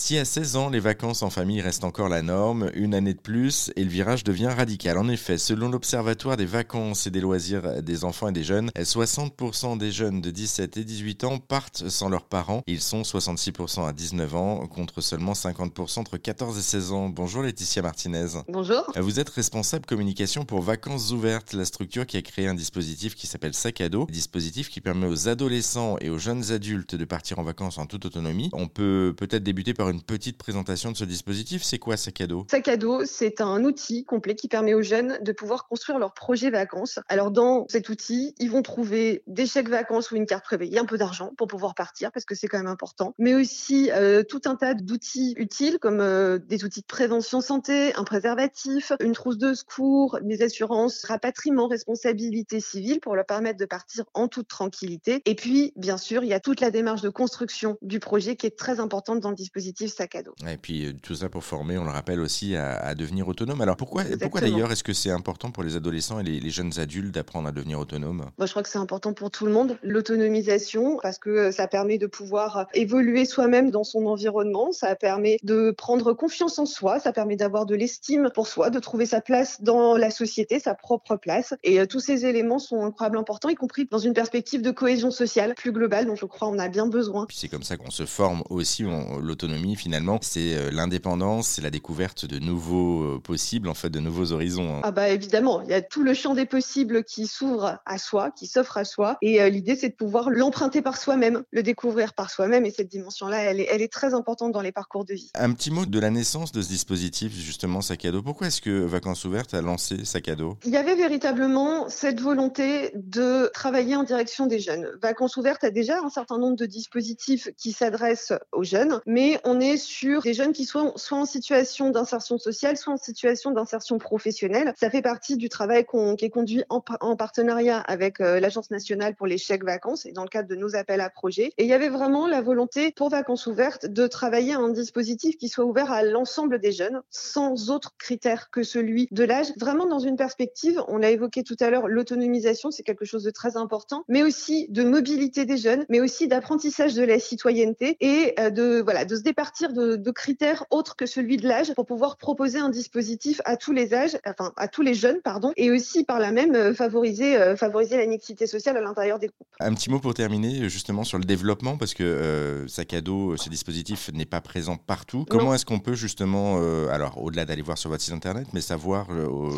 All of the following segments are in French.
Si à 16 ans, les vacances en famille restent encore la norme, une année de plus et le virage devient radical. En effet, selon l'Observatoire des vacances et des loisirs des enfants et des jeunes, 60% des jeunes de 17 et 18 ans partent sans leurs parents. Ils sont 66% à 19 ans contre seulement 50% entre 14 et 16 ans. Bonjour Laetitia Martinez. Bonjour. Vous êtes responsable communication pour Vacances Ouvertes, la structure qui a créé un dispositif qui s'appelle Sac à dos, dispositif qui permet aux adolescents et aux jeunes adultes de partir en vacances en toute autonomie. On peut peut-être débuter par une petite présentation de ce dispositif. C'est quoi Sac à dos Sac à dos, c'est un outil complet qui permet aux jeunes de pouvoir construire leur projet vacances. Alors dans cet outil, ils vont trouver des chèques vacances ou une carte préveillée, un peu d'argent pour pouvoir partir parce que c'est quand même important, mais aussi euh, tout un tas d'outils utiles comme euh, des outils de prévention santé, un préservatif, une trousse de secours, des assurances, rapatriement, responsabilité civile pour leur permettre de partir en toute tranquillité. Et puis, bien sûr, il y a toute la démarche de construction du projet qui est très importante dans le dispositif sac à dos. Et puis euh, tout ça pour former, on le rappelle aussi, à, devenir autonome. Alors pourquoi, pourquoi d'ailleurs est-ce que c'est important pour les adolescents et les, jeunes adultes d'apprendre à devenir autonome? Moi, je crois que c'est important pour tout le monde, l'autonomisation, parce que euh, ça permet de pouvoir évoluer soi-même dans son environnement, ça permet de prendre confiance en soi, ça permet d'avoir de l'estime pour soi, de trouver sa place dans la société, sa propre place. Et euh, tous ces éléments sont incroyablement importants, y compris dans une perspective de cohésion sociale plus globale dont je crois on a bien besoin. Puis c'est comme ça qu'on se forme aussi. L'autonomie, finalement, c'est euh, l'indépendance, c'est la découverte de nouveaux euh, possibles, en fait, de nouveaux horizons. Hein. Ah bah évidemment, il y a tout le champ des possibles qui s'ouvre à soi, qui s'offre à soi. Et l'idée, c'est de pouvoir l'emprunter par soi-même, le découvrir par soi-même. Et cette dimension-là, elle est, elle est très importante dans les parcours de vie. Un petit mot de la naissance de ce dispositif, justement, Sac à dos. Pourquoi est-ce que Vacances Ouvertes a lancé Sac à dos? Il y avait véritablement cette volonté de travailler en direction des jeunes. Vacances Ouvertes a déjà un certain nombre de dispositifs qui s'adressent aux jeunes, mais on est sur des jeunes qui sont soit en situation d'insertion sociale, soit en situation d'insertion professionnelle. Ça fait partie du travail qui est conduit en, partenariat avec euh, l'Agence nationale pour les chèques vacances et dans le cadre de nos appels à projets. Et il y avait vraiment la volonté pour Vacances Ouvertes de travailler un dispositif qui soit ouvert à l'ensemble des jeunes, sans autre critère que celui de l'âge, vraiment dans une perspective, on l'a évoqué tout à l'heure, l'autonomisation, c'est quelque chose de très important, mais aussi de mobilité des jeunes, mais aussi d'apprentissage de la citoyenneté et euh, de, voilà, de se départir de, de critères autres que celui de l'âge pour pouvoir proposer un dispositif à tous les âges, enfin à tous les jeunes, pardon, et aussi par là même euh, favoriser, euh, favoriser la mixité sociale à l'intérieur des groupes. Un petit mot pour terminer, justement sur le développement, parce que euh, sac à dos, ce dispositif n'est pas présent partout. Comment est-ce qu'on peut justement, alors au-delà d'aller voir sur votre site internet, mais savoir,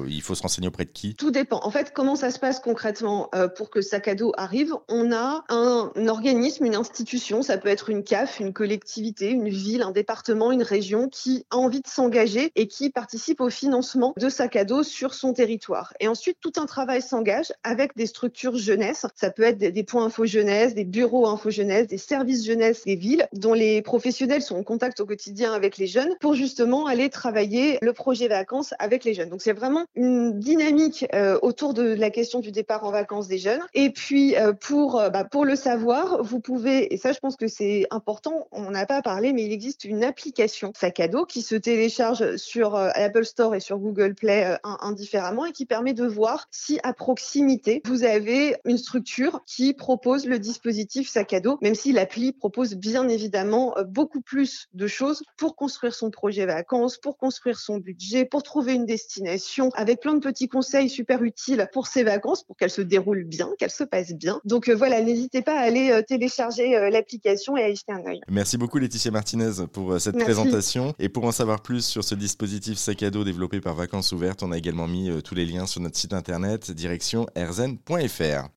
il faut se renseigner auprès de qui? Tout dépend. En fait, comment ça se passe concrètement pour que sac à dos arrive? On a un, un organisme, une institution, ça peut être une CAF, une collectivité, une ville, un département, une région qui a envie de s'engager et qui participe au financement de sac à dos sur son territoire. Et ensuite, tout un travail s'engage avec des structures jeunesse. Ça peut être des points info jeunesse, des bureaux info jeunesse, des services jeunesse des villes dont les professionnels sont en contact au quotidien avec les jeunes pour justement aller travailler le projet vacances avec les jeunes. Donc c'est vraiment une dynamique euh, autour de la question du départ en vacances des jeunes. Et puis euh, pour euh, bah, pour le savoir, vous pouvez et ça je pense que c'est important. On n'a pas parlé, mais il existe une application sac à dos qui se télécharge sur Apple Store et sur Google Play indifféremment et qui permet de voir si à proximité vous avez une structure qui propose le dispositif sac à dos, même si l'appli propose bien évidemment beaucoup plus de choses pour construire son projet vacances, pour construire son budget, pour trouver une destination, avec plein de petits conseils super utiles pour ses vacances, pour qu'elles se déroulent bien, qu'elles se passent bien. Donc voilà, n'hésitez pas à aller télécharger l'application et à y jeter un œil. Merci beaucoup Laetitia Martinez pour cette présentation. Et pour en savoir plus sur ce dispositif sac à dos développé par Vacances Ouvertes, on a également mis tous les liens sur notre site internet direction erzen.fr.